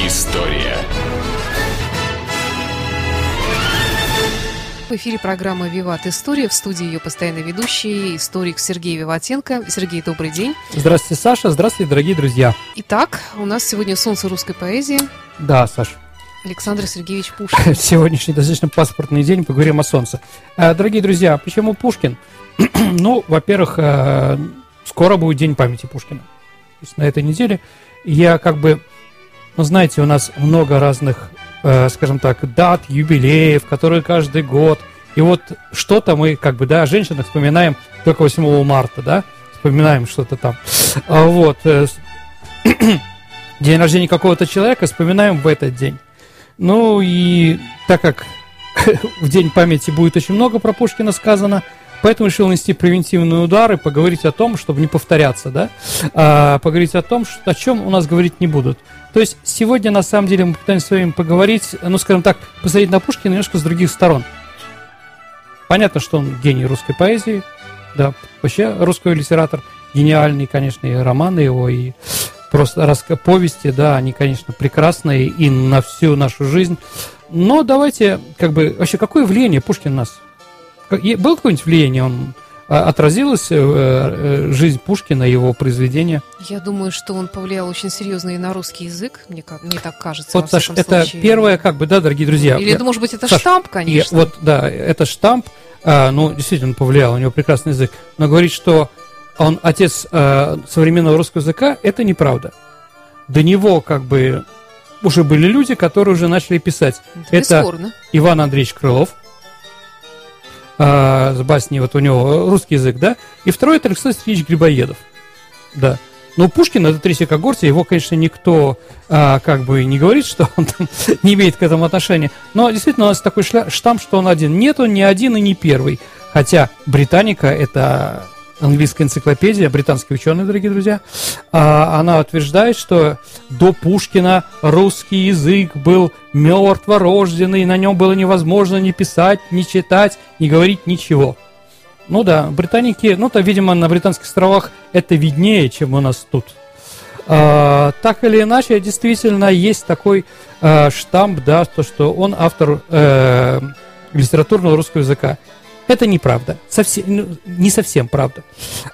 История. В эфире программа «Виват История». В студии ее постоянный ведущий, историк Сергей Виватенко. Сергей, добрый день. Здравствуйте, Саша. Здравствуйте, дорогие друзья. Итак, у нас сегодня солнце русской поэзии. Да, Саша. Александр Сергеевич Пушкин. Сегодняшний достаточно паспортный день, поговорим о солнце. А, дорогие друзья, почему Пушкин? ну, во-первых, э, скоро будет День памяти Пушкина. То есть на этой неделе я как бы, ну, знаете, у нас много разных э, скажем так, дат, юбилеев, которые каждый год. И вот что-то мы, как бы, да, о женщинах вспоминаем только 8 марта, да, вспоминаем что-то там. А вот, э, день рождения какого-то человека вспоминаем в этот день. Ну и так как в День памяти будет очень много про Пушкина сказано, Поэтому решил нанести превентивные удары, поговорить о том, чтобы не повторяться, да, а, поговорить о том, что, о чем у нас говорить не будут. То есть сегодня, на самом деле, мы пытаемся с вами поговорить, ну, скажем так, посмотреть на Пушкина немножко с других сторон. Понятно, что он гений русской поэзии, да, вообще русский литератор, гениальный, конечно, и романы его, и просто раска повести, да, они, конечно, прекрасные и на всю нашу жизнь. Но давайте, как бы, вообще, какое влияние Пушкин у нас было какое-нибудь влияние? Он отразилась э, э, жизнь Пушкина, его произведения? Я думаю, что он повлиял очень серьезно и на русский язык, мне, как, мне так кажется. Вот, Саш, это случае. первое, как бы, да, дорогие друзья. Или, это, может быть, это Саш, штамп, конечно. И, вот, да, это штамп, а, ну, действительно, повлиял, у него прекрасный язык. Но говорить, что он отец а, современного русского языка, это неправда. До него, как бы, уже были люди, которые уже начали писать. Это, это Иван Андреевич Крылов, а, с басней, вот у него русский язык, да, и второй это Александр Сергеевич Грибоедов, да. Но Пушкин, это Третий Когорти, его, конечно, никто а, как бы не говорит, что он там не имеет к этому отношения. Но действительно у нас такой штамп, что он один. Нет, он не один и не первый. Хотя Британика это английская энциклопедия, британские ученые, дорогие друзья, а, она утверждает, что до Пушкина русский язык был мертворожденный, на нем было невозможно ни писать, ни читать, ни говорить ничего. Ну да, британики, ну то, видимо, на британских островах это виднее, чем у нас тут. А, так или иначе, действительно есть такой а, штамп, да, то, что он автор э, литературного русского языка. Это неправда. Совсем, ну, не совсем правда.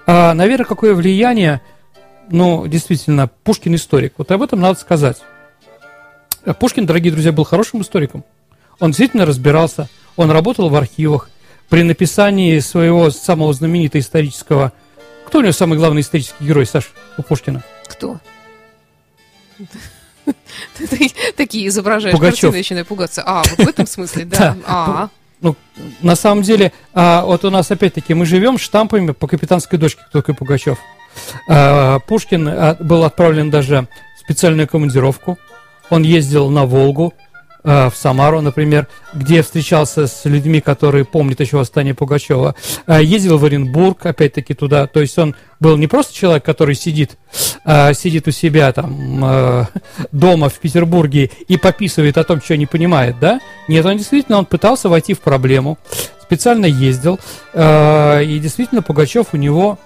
А, наверное, какое влияние, ну, действительно, Пушкин историк. Вот об этом надо сказать. Пушкин, дорогие друзья, был хорошим историком. Он действительно разбирался, он работал в архивах. При написании своего самого знаменитого исторического... Кто у него самый главный исторический герой, Саш, у Пушкина? Кто? Такие изображаешь картины, начинаю пугаться. А, вот в этом смысле, да. А, ну, на самом деле, а, вот у нас опять-таки мы живем штампами по капитанской дочке, кто такой Пугачев. А, Пушкин а, был отправлен даже в специальную командировку. Он ездил на Волгу, в Самару, например, где встречался с людьми, которые помнят еще восстание Пугачева. Э, ездил в Оренбург, опять-таки, туда. То есть он был не просто человек, который сидит, э, сидит у себя там дома в Петербурге и пописывает о том, что не понимает, да? Нет, он действительно, он пытался войти в проблему, специально ездил, и действительно Пугачев у него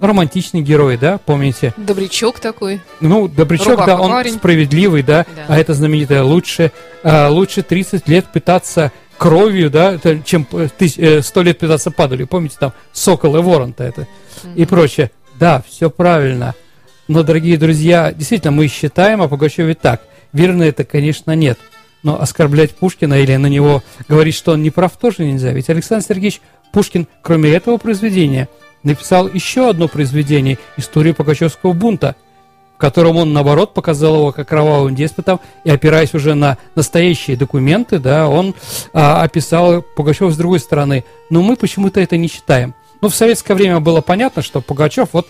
романтичный герой, да, помните? Добрячок такой. Ну, Добрячок, Рубаха да, он парень. справедливый, да, да, а это знаменитое лучше, а, лучше 30 лет пытаться кровью, да, чем 100 э, лет пытаться падалью. Помните там Сокол и Ворон-то это mm-hmm. и прочее. Да, все правильно. Но, дорогие друзья, действительно, мы считаем о Пугачеве так. Верно это, конечно, нет. Но оскорблять Пушкина или на него говорить, что он не прав, тоже нельзя. Ведь Александр Сергеевич Пушкин, кроме этого произведения, написал еще одно произведение «Историю Пугачевского бунта», в котором он, наоборот, показал его как кровавым деспотом, и опираясь уже на настоящие документы, да, он а, описал Пугачева с другой стороны. Но мы почему-то это не читаем. Ну, в советское время было понятно, что Пугачев, вот,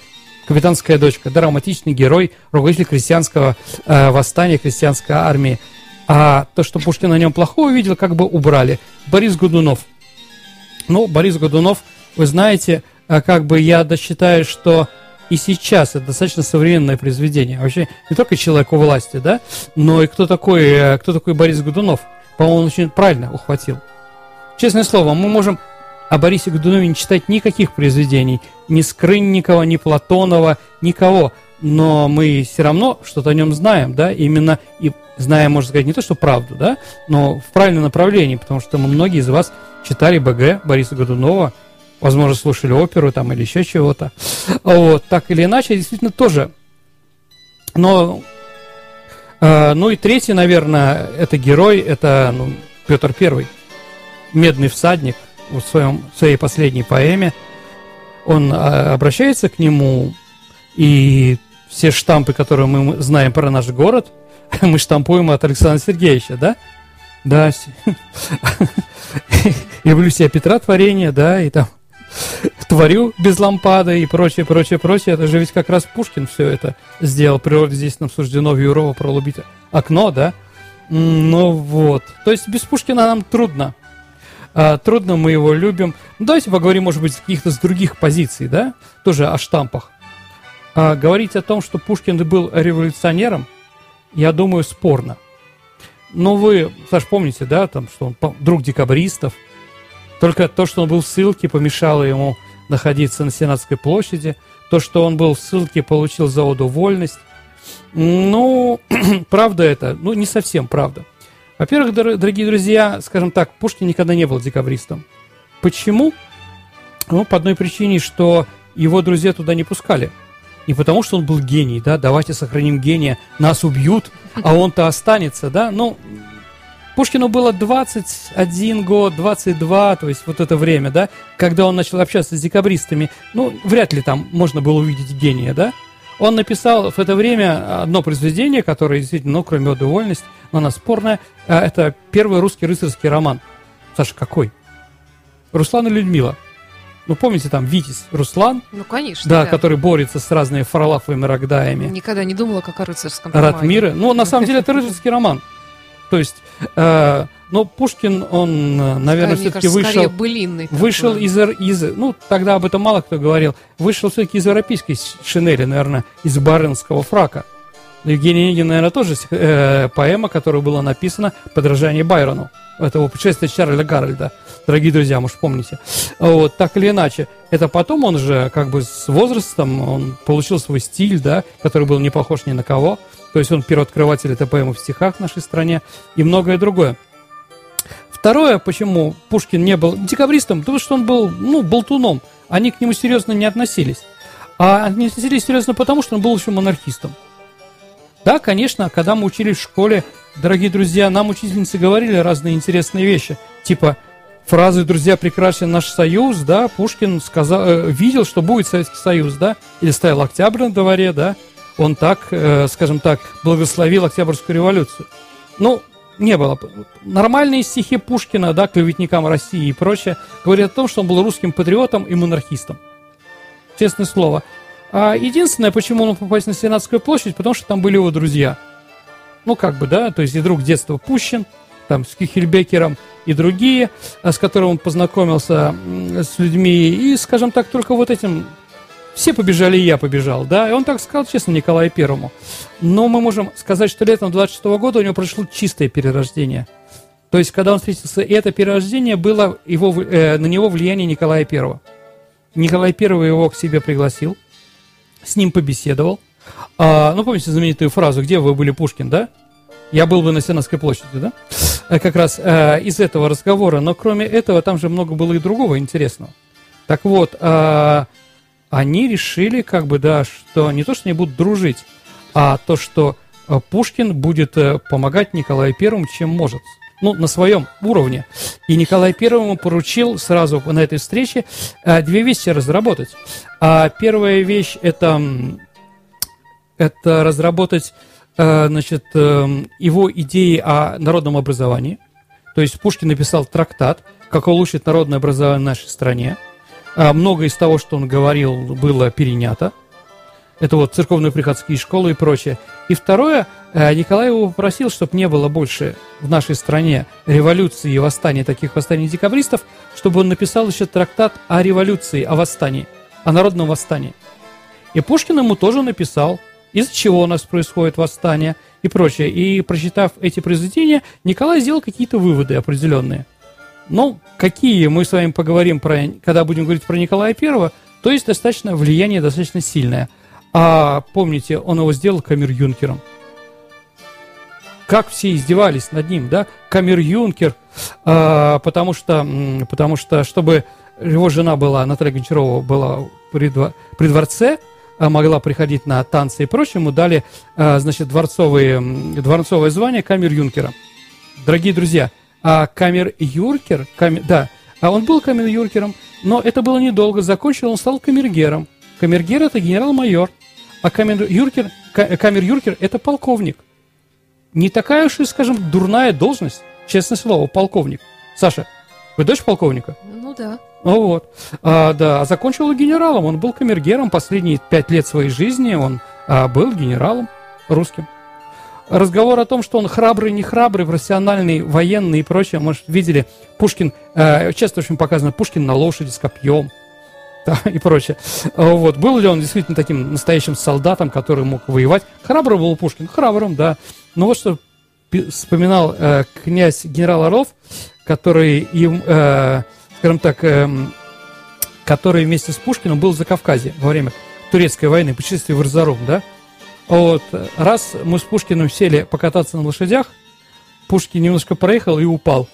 капитанская дочка, драматичный герой, руководитель крестьянского э, восстания, крестьянской армии. А то, что Пушкин на нем плохого увидел, как бы убрали. Борис Годунов. Ну, Борис Годунов, вы знаете, как бы я считаю, что и сейчас это достаточно современное произведение. Вообще не только человек у власти, да, но и кто такой, э, кто такой Борис Годунов. По-моему, он очень правильно ухватил. Честное слово, мы можем о Борисе Годунове не читать никаких произведений. Ни Скрынникова, ни Платонова, никого. но мы все равно что-то о нем знаем, да, именно и знаем, можно сказать, не то, что правду, да, но в правильном направлении, потому что мы, многие из вас читали БГ Бориса Годунова, возможно, слушали оперу там или еще чего-то. Вот, так или иначе, действительно тоже. Но, э, ну и третий, наверное, это герой, это ну, Петр Первый, медный всадник в, своем, в своей последней поэме. Он э, обращается к нему, и все штампы, которые мы знаем про наш город, мы штампуем от Александра Сергеевича, да? Да. Люблю себя Петра творение, да, и там творю без лампады и прочее, прочее, прочее. Это же ведь как раз Пушкин все это сделал. Природе здесь нам суждено в Юрова пролубить окно, да? Ну вот. То есть без Пушкина нам трудно. А, трудно, мы его любим. Ну, давайте поговорим, может быть, с каких-то с других позиций, да? Тоже о штампах. А, говорить о том, что Пушкин был революционером, я думаю, спорно. Но вы, Саш, помните, да, там, что он друг декабристов. Только то, что он был в ссылке, помешало ему находиться на Сенатской площади. То, что он был в ссылке, получил за вольность. Ну, правда это? Ну, не совсем правда. Во-первых, дорогие друзья, скажем так, Пушкин никогда не был декабристом. Почему? Ну, по одной причине, что его друзья туда не пускали – не потому, что он был гений, да, давайте сохраним гения, нас убьют, а он-то останется, да, ну, Пушкину было 21 год, 22, то есть вот это время, да, когда он начал общаться с декабристами, ну, вряд ли там можно было увидеть гения, да. Он написал в это время одно произведение, которое действительно, ну, кроме «Оды вольность», но она спорная, а, это первый русский рыцарский роман. Саша, какой? Руслан и Людмила. Ну, помните, там Витязь Руслан? Ну, конечно. Да, да. который борется с разными фарлафовыми рогдаями. Никогда не думала, как о рыцарском романе. Ратмира. Ну, на самом деле, это рыцарский роман. То есть, э, но Пушкин, он, э, наверное, все-таки вышел, вышел из, из, ну, тогда об этом мало кто говорил, вышел все-таки из европейской шинели, наверное, из барынского фрака. Евгений Онегин, наверное, тоже э, поэма, которая была написана «Подражание Байрону». Этого путешествия Чарля Гарольда дорогие друзья, может, помните. Вот, так или иначе. Это потом он же, как бы, с возрастом, он получил свой стиль, да, который был не похож ни на кого. То есть он первооткрыватель поэмы в стихах в нашей стране и многое другое. Второе, почему Пушкин не был декабристом, потому что он был, ну, болтуном. Они к нему серьезно не относились. А они относились серьезно потому, что он был еще монархистом. Да, конечно, когда мы учились в школе, дорогие друзья, нам учительницы говорили разные интересные вещи. Типа, фразы «Друзья, прекрасен наш союз», да, Пушкин сказал, э, видел, что будет Советский Союз, да, или стоял Октябрь на дворе, да, он так, э, скажем так, благословил Октябрьскую революцию. Ну, не было. Нормальные стихи Пушкина, да, клеветникам России и прочее, говорят о том, что он был русским патриотом и монархистом. Честное слово. А единственное, почему он попасть на Сенатскую площадь, потому что там были его друзья. Ну, как бы, да, то есть и друг детства Пущин, там, с Кихельбекером, и другие, э, с которыми он познакомился с людьми. И, скажем так, только вот этим все побежали, и я побежал, да, и он так сказал, честно, Николаю Первому. Но мы можем сказать, что летом 26 -го года у него прошло чистое перерождение. То есть, когда он встретился, это перерождение было его, э, на него влияние Николая Первого. Николай Первый его к себе пригласил, с ним побеседовал. А, ну, помните знаменитую фразу «Где вы были, Пушкин», да? Я был бы на Сенатской площади, да? Э, как раз э, из этого разговора. Но кроме этого, там же много было и другого интересного. Так вот, э, они решили, как бы, да, что не то, что они будут дружить, а то, что э, Пушкин будет э, помогать Николаю Первому, чем может. Ну, на своем уровне. И Николай Первому поручил сразу на этой встрече э, две вещи разработать. А первая вещь это, это разработать значит, его идеи о народном образовании. То есть Пушкин написал трактат, как улучшить народное образование в нашей стране. А многое из того, что он говорил, было перенято. Это вот церковные приходские школы и прочее. И второе, э, Николай его попросил, чтобы не было больше в нашей стране революции и восстания, таких восстаний декабристов, чтобы он написал еще трактат о революции, о восстании, о народном восстании. И Пушкин ему тоже написал – из-за чего у нас происходит восстание и прочее. И прочитав эти произведения, Николай сделал какие-то выводы определенные. Ну, какие мы с вами поговорим, про, когда будем говорить про Николая Первого, то есть достаточно влияние достаточно сильное. А помните, он его сделал камер-юнкером. Как все издевались над ним, да? Камер-юнкер, а, потому что, потому что, чтобы его жена была, Наталья Гончарова, была при, при дворце, а, могла приходить на танцы и прочее, ему дали, а, значит, дворцовые, дворцовое звание камер-юнкера. Дорогие друзья, а камер-юркер, камер, да, а он был камер-юркером, но это было недолго, закончил, он стал камергером. Камергер – это генерал-майор, а камер-юркер, камер-юркер – это полковник. Не такая уж и, скажем, дурная должность, честное слово, полковник. Саша, вы дочь полковника? Ну да. Ну вот. А, да, а закончил генералом. Он был камергером последние пять лет своей жизни. Он а, был генералом русским. Разговор о том, что он храбрый, не храбрый, профессиональный, военный и прочее, может, видели, Пушкин, э, часто очень показано, Пушкин на лошади с копьем, да, и прочее. Вот. Был ли он действительно таким настоящим солдатом, который мог воевать? Храбрый был Пушкин, храбрым, да. Но вот что вспоминал э, князь генерал Орлов, который им, э, скажем так, э, который вместе с Пушкиным был за Кавказе во время турецкой войны, путешествие в Арзарум, да? Вот, раз мы с Пушкиным сели покататься на лошадях, Пушкин немножко проехал и упал.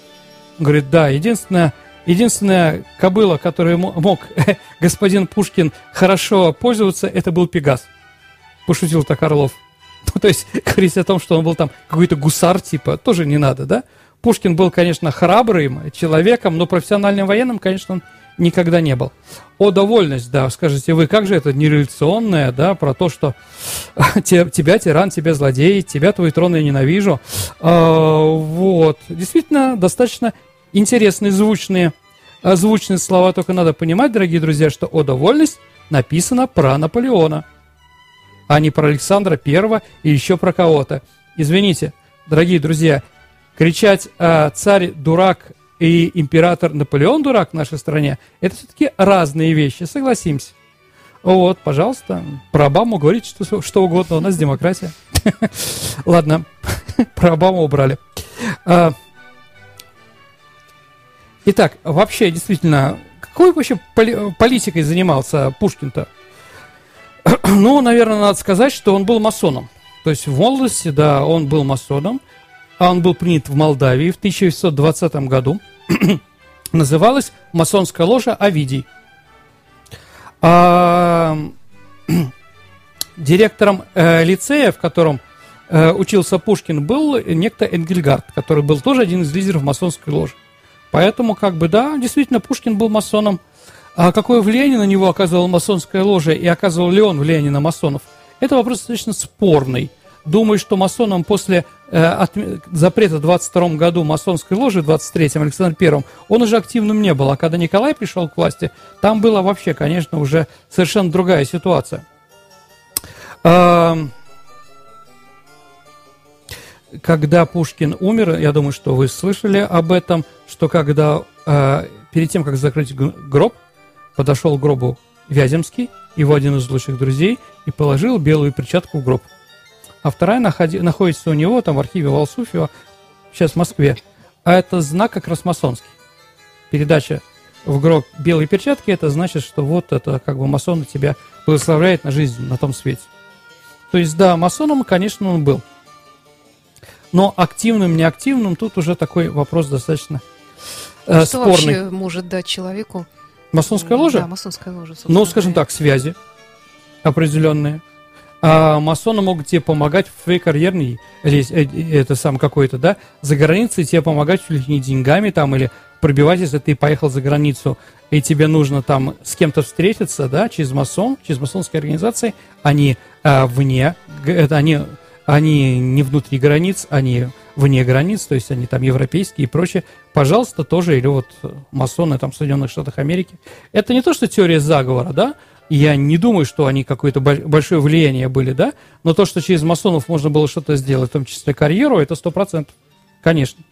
говорит, да, единственная, единственная кобыла, которой мог господин Пушкин хорошо пользоваться, это был Пегас. Пошутил так Орлов. Ну, то есть, говорить о том, что он был там какой-то гусар типа, тоже не надо, да? Пушкин был, конечно, храбрым человеком, но профессиональным военным, конечно, он никогда не был. О, довольность, да, скажете вы, как же это нереволюционное, да, про то, что тебя тиран, тебя злодей, тебя твой трон я ненавижу. А, вот, действительно, достаточно интересные, звучные, а, звучные слова, только надо понимать, дорогие друзья, что о, довольность написано про Наполеона, а не про Александра Первого и еще про кого-то. Извините, дорогие друзья, кричать э, «царь дурак» и император Наполеон дурак в нашей стране, это все-таки разные вещи, согласимся. Вот, пожалуйста, про Обаму говорите что, что угодно, у нас демократия. Ладно, про Обаму убрали. А, итак, вообще, действительно, какой вообще политикой занимался Пушкин-то? Ну, наверное, надо сказать, что он был масоном. То есть в молодости, да, он был масоном а он был принят в Молдавии в 1920 году, называлась масонская ложа Овидий. А, директором э, лицея, в котором э, учился Пушкин, был некто Энгельгард, который был тоже один из лидеров масонской ложи. Поэтому, как бы, да, действительно, Пушкин был масоном. А какое влияние на него оказывала масонская ложа и оказывал ли он влияние на масонов, это вопрос достаточно спорный – Думаю, что масонам после э, от, запрета в 22 году масонской ложи, в 23-м, Александр Первым, он уже активным не был. А когда Николай пришел к власти, там была вообще, конечно, уже совершенно другая ситуация. Э, когда Пушкин умер, я думаю, что вы слышали об этом, что когда э, перед тем, как закрыть гроб, подошел к гробу Вяземский, его один из лучших друзей, и положил белую перчатку в гроб а вторая находи, находится у него там в архиве Валсуфьева, сейчас в Москве. А это знак как раз масонский. Передача в гроб белой перчатки, это значит, что вот это как бы масон тебя благословляет на жизнь на том свете. То есть, да, масоном, конечно, он был. Но активным, неактивным, тут уже такой вопрос достаточно э, что спорный. Что вообще может дать человеку? Масонская ложа? Да, масонская ложа. Ну, скажем так, связи определенные а масоны могут тебе помогать в твоей карьерной, или э, это сам какой-то, да, за границей тебе помогать чуть ли не деньгами там, или пробивать, если ты поехал за границу, и тебе нужно там с кем-то встретиться, да, через масон, через масонские организации, они а, вне, это они, они не внутри границ, они вне границ, то есть они там европейские и прочее, пожалуйста, тоже, или вот масоны там в Соединенных Штатах Америки. Это не то, что теория заговора, да, я не думаю, что они какое-то большое влияние были, да, но то, что через масонов можно было что-то сделать, в том числе карьеру, это сто процентов. Конечно,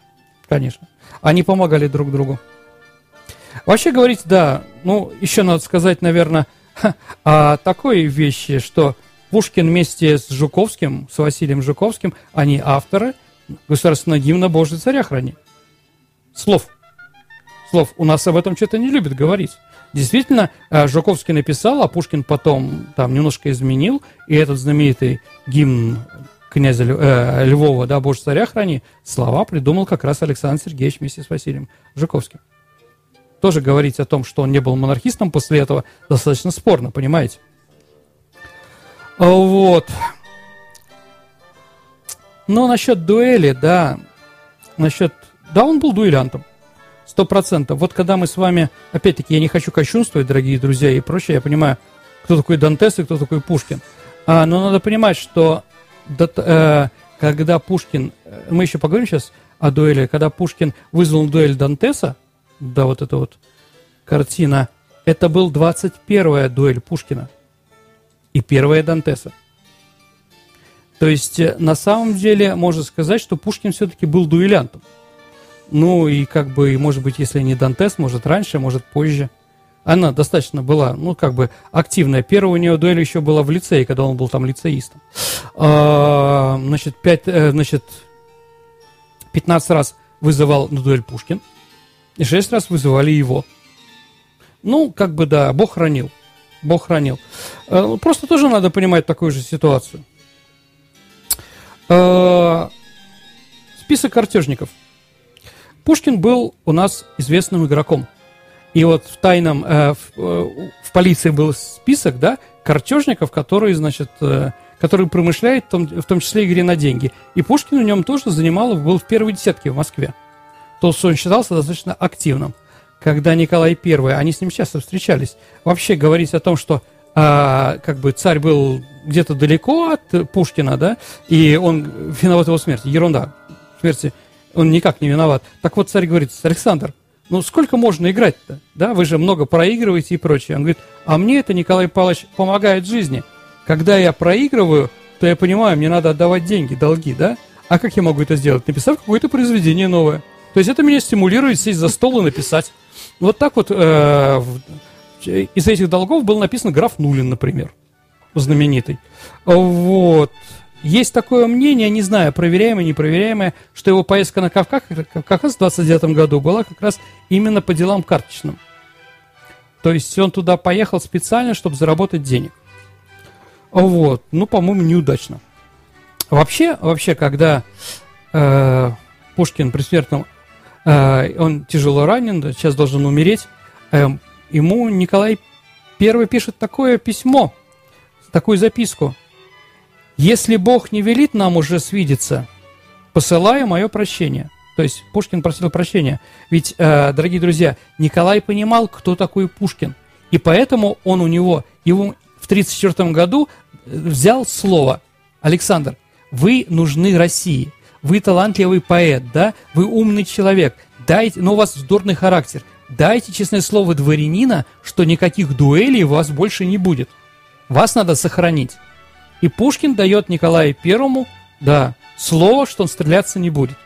конечно. Они помогали друг другу. Вообще говорить, да, ну, еще надо сказать, наверное, о такой вещи, что Пушкин вместе с Жуковским, с Василием Жуковским, они авторы государственного гимна «Божий царя храни». Слов. Слов. У нас об этом что-то не любят говорить. Действительно, э, Жуковский написал, а Пушкин потом там немножко изменил, и этот знаменитый гимн князя э, Львова, да, «Боже, царя храни», слова придумал как раз Александр Сергеевич вместе с Василием Жуковским. Тоже говорить о том, что он не был монархистом после этого, достаточно спорно, понимаете? Вот. Но насчет дуэли, да, насчет... Да, он был дуэлянтом. Сто процентов. Вот когда мы с вами, опять-таки, я не хочу кощунствовать, дорогие друзья, и прочее, я понимаю, кто такой Дантес и кто такой Пушкин. А, но надо понимать, что э, когда Пушкин, э, мы еще поговорим сейчас о дуэли, когда Пушкин вызвал дуэль Дантеса, да, вот эта вот картина, это был 21-я дуэль Пушкина и первая Дантеса. То есть, э, на самом деле, можно сказать, что Пушкин все-таки был дуэлянтом. Ну, и как бы, может быть, если не Дантес, может раньше, может позже. Она достаточно была, ну, как бы, активная. Первая у нее дуэль еще была в лицее, когда он был там лицеистом. А, значит, пять, э, значит, 15 раз вызывал на дуэль Пушкин, и 6 раз вызывали его. Ну, как бы, да, Бог хранил. Бог хранил. А, просто тоже надо понимать такую же ситуацию. А, список картежников – Пушкин был у нас известным игроком. И вот в тайном, э, в, э, в полиции был список, да, картежников, которые, значит, э, которые промышляют, в том, в том числе игре на деньги. И Пушкин в нем тоже занимал, был в первой десятке в Москве. То, что он считался достаточно активным. Когда Николай I, они с ним часто встречались, вообще говорить о том, что а, как бы царь был где-то далеко от Пушкина, да, и он виноват его смерти, ерунда, смерти он никак не виноват. Так вот царь говорит, Александр, ну сколько можно играть-то? Да, вы же много проигрываете и прочее. Он говорит, а мне это, Николай Павлович, помогает жизни. Когда я проигрываю, то я понимаю, мне надо отдавать деньги, долги, да? А как я могу это сделать? Написав какое-то произведение новое. То есть это меня стимулирует сесть за стол и написать. Вот так вот э, из этих долгов был написан граф Нулин, например, знаменитый. Вот. Есть такое мнение, не знаю, проверяемое, непроверяемое, что его поездка на Кавказ, Кавказ в 29 году была как раз именно по делам карточным. То есть он туда поехал специально, чтобы заработать денег. Вот, ну, по-моему, неудачно. Вообще, вообще, когда э, Пушкин при смертном, э, он тяжело ранен, сейчас должен умереть, э, ему Николай I пишет такое письмо, такую записку – если Бог не велит нам уже свидеться, посылаю мое прощение. То есть Пушкин просил прощения. Ведь, э, дорогие друзья, Николай понимал, кто такой Пушкин. И поэтому он у него, его в 1934 году э, взял слово. Александр, вы нужны России. Вы талантливый поэт, да? Вы умный человек. Дайте, но у вас вздорный характер. Дайте честное слово дворянина, что никаких дуэлей у вас больше не будет. Вас надо сохранить. И Пушкин дает Николаю Первому, да, слово, что он стреляться не будет.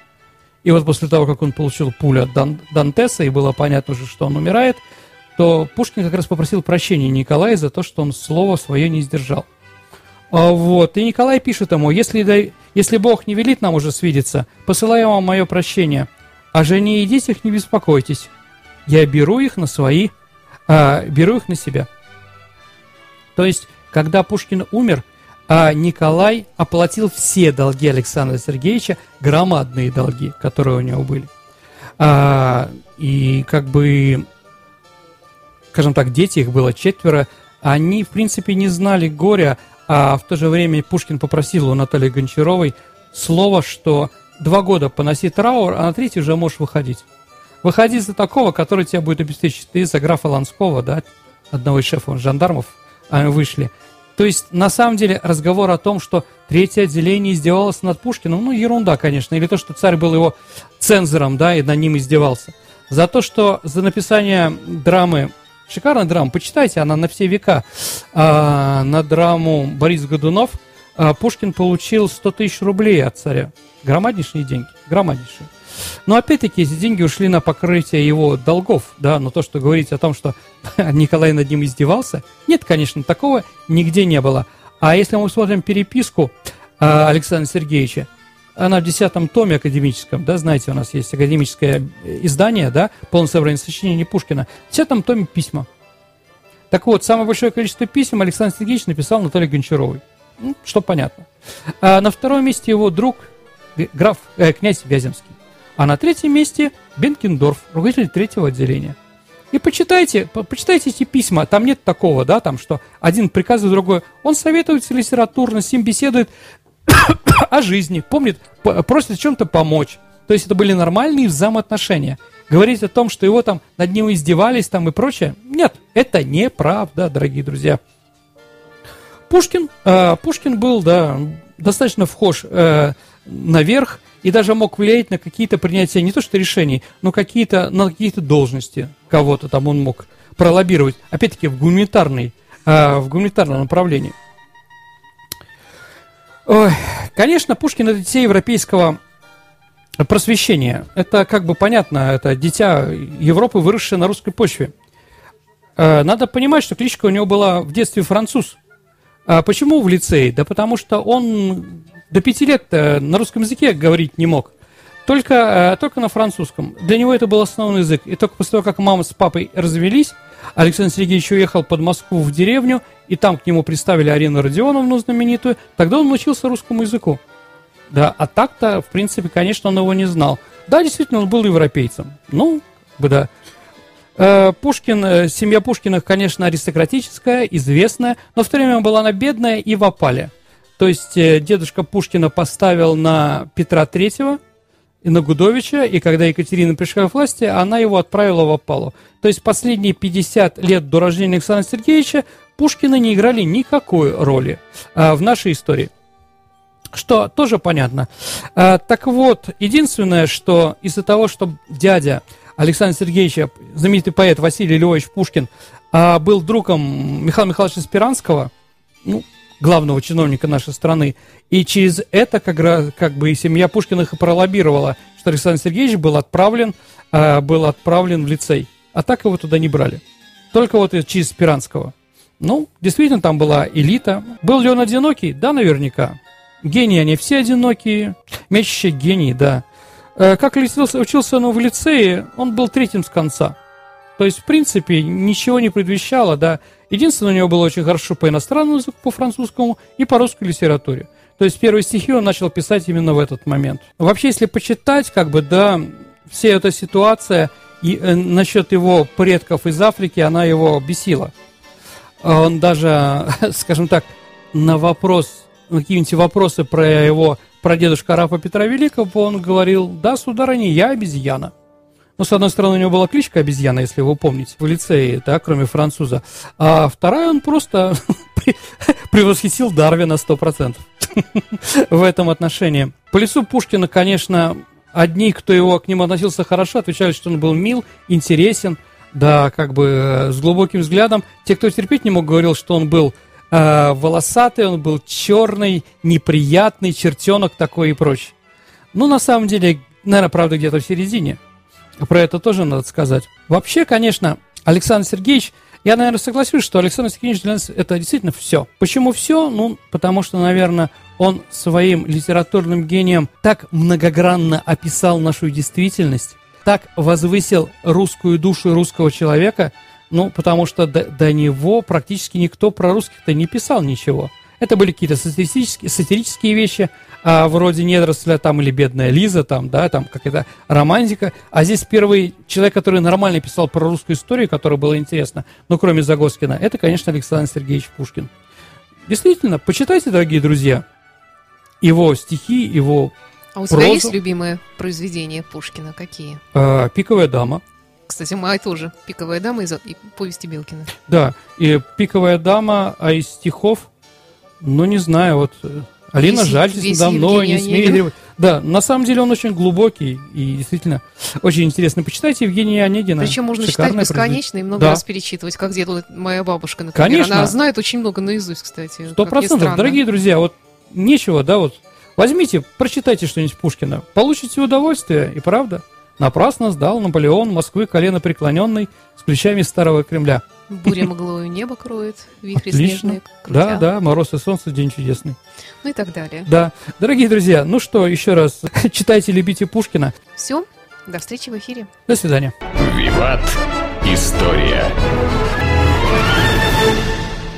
И вот после того, как он получил пулю от Дан Дантеса, и было понятно уже, что он умирает, то Пушкин как раз попросил прощения Николая за то, что он слово свое не сдержал. А вот, и Николай пишет ему, если, если Бог не велит нам уже свидеться, посылаю вам мое прощение. О жене и детях не беспокойтесь. Я беру их на свои, а, беру их на себя. То есть, когда Пушкин умер, а Николай оплатил все долги Александра Сергеевича, громадные долги, которые у него были. А, и как бы, скажем так, дети, их было четверо, они, в принципе, не знали горя, а в то же время Пушкин попросил у Натальи Гончаровой слово, что два года поноси траур, а на третий уже можешь выходить. Выходи за такого, который тебя будет обеспечить. Ты за графа Ланского, да, одного из шефов жандармов, а вышли – то есть, на самом деле, разговор о том, что третье отделение издевалось над Пушкиным, ну, ерунда, конечно. Или то, что царь был его цензором, да, и над ним издевался. За то, что за написание драмы, шикарная драма, почитайте, она на все века, а, на драму Борис Годунов, а, Пушкин получил 100 тысяч рублей от царя. Громаднейшие деньги, громаднейшие. Но опять-таки эти деньги ушли на покрытие его долгов, да, но то, что говорить о том, что Николай над ним издевался, нет, конечно, такого нигде не было. А если мы смотрим переписку э, Александра Сергеевича, она в десятом томе академическом, да, знаете, у нас есть академическое издание, да, полное собрание сочинений Пушкина, в десятом томе письма. Так вот, самое большое количество писем Александр Сергеевич написал Наталье Гончаровой. Ну, что понятно. А на втором месте его друг, граф, э, князь Вяземский. А на третьем месте Бенкендорф, руководитель третьего отделения. И почитайте, по, почитайте эти письма. Там нет такого, да, там, что один приказывает другой. Он советуется литературно, с ним беседует о жизни, помнит, просит чем-то помочь. То есть это были нормальные взаимоотношения. Говорить о том, что его там над ним издевались там и прочее, нет, это неправда, дорогие друзья. Пушкин, э, Пушкин был, да, достаточно вхож э, наверх и даже мог влиять на какие-то принятия не то что решений, но какие-то на какие-то должности кого-то там он мог пролоббировать. Опять-таки в гуманитарной, э, в гуманитарном направлении. Ой, конечно, Пушкин это дитя европейского просвещения. Это как бы понятно, это дитя Европы, выросшее на русской почве. Э, надо понимать, что кличка у него была в детстве француз. А почему в лицее? Да потому что он до пяти лет на русском языке говорить не мог. Только, э, только на французском. Для него это был основной язык. И только после того, как мама с папой развелись, Александр Сергеевич уехал под Москву в деревню, и там к нему представили Арину Родионовну знаменитую, тогда он научился русскому языку. Да, а так-то, в принципе, конечно, он его не знал. Да, действительно, он был европейцем. Ну, да. Э, Пушкин, э, семья Пушкиных, конечно, аристократическая, известная, но в то время была она бедная и в опале. То есть э, дедушка Пушкина поставил на Петра Третьего и на Гудовича, и когда Екатерина пришла к власти, она его отправила в опалу. То есть последние 50 лет до рождения Александра Сергеевича Пушкины не играли никакой роли в нашей истории. Что тоже понятно. так вот, единственное, что из-за того, что дядя Александра Сергеевича, знаменитый поэт Василий Львович Пушкин, а, был другом Михаила Михайловича Спиранского, ну, главного чиновника нашей страны. И через это как, раз, как бы и семья Пушкиных и пролоббировала, что Александр Сергеевич был отправлен, а, был отправлен в лицей. А так его туда не брали. Только вот через Спиранского. Ну, действительно, там была элита. Был ли он одинокий? Да, наверняка. Гении они все одинокие. Мечущий гений, да. Э, как учился, учился он в лицее, он был третьим с конца. То есть, в принципе, ничего не предвещало, да. Единственное, у него было очень хорошо по иностранному языку, по французскому и по русской литературе. То есть первые стихи он начал писать именно в этот момент. Вообще, если почитать, как бы, да, вся эта ситуация и э, насчет его предков из Африки, она его бесила. Он даже, скажем так, на вопрос, какие-нибудь вопросы про его прадедушка Рафа Петра Великого, он говорил, да, сударыня, я обезьяна. Ну, с одной стороны, у него была кличка обезьяна, если вы помните, в лицее, да, кроме француза. А вторая, он просто превосхитил Дарвина 100% в этом отношении. По лицу Пушкина, конечно, одни, кто его к нему относился хорошо, отвечали, что он был мил, интересен, да, как бы э, с глубоким взглядом. Те, кто терпеть не мог, говорил, что он был э, волосатый, он был черный, неприятный, чертенок такой и прочее. Ну, на самом деле, наверное, правда, где-то в середине. Про это тоже надо сказать. Вообще, конечно, Александр Сергеевич, я, наверное, согласюсь, что Александр Сергеевич для нас это действительно все. Почему все? Ну, потому что, наверное, он своим литературным гением так многогранно описал нашу действительность, так возвысил русскую душу русского человека – ну, потому что до, до него практически никто про русских-то не писал ничего. Это были какие-то сатирические, сатирические вещи, а, вроде недоросля там или бедная Лиза, там, да, там какая-то романтика. А здесь первый человек, который нормально писал про русскую историю, которая была интересна, ну, кроме Загоскина, это, конечно, Александр Сергеевич Пушкин. Действительно, почитайте, дорогие друзья, его стихи, его А у тебя прозу. есть любимые произведения Пушкина? Какие? А, «Пиковая дама». Кстати, моя тоже. «Пиковая дама» из и повести Белкина. Да, и «Пиковая дама», а из стихов, ну, не знаю, вот э, Алина весь, Жальтис давно не смеет. Да, на самом деле он очень глубокий и действительно очень интересно. Почитайте Евгения Онегина. Причем можно читать бесконечно и много да. раз перечитывать, как делала моя бабушка, например. Конечно. Она знает очень много наизусть, кстати. Сто процентов. Дорогие друзья, вот нечего, да, вот возьмите, прочитайте что-нибудь Пушкина, получите удовольствие, и правда. Напрасно сдал Наполеон Москвы колено преклоненный с ключами старого Кремля. Буря мглою небо кроет, вихри Отлично. снежные крутя. Да, да, мороз и солнце, день чудесный. Ну и так далее. Да. Дорогие друзья, ну что, еще раз, читайте, любите Пушкина. Все, до встречи в эфире. До свидания. Виват. История.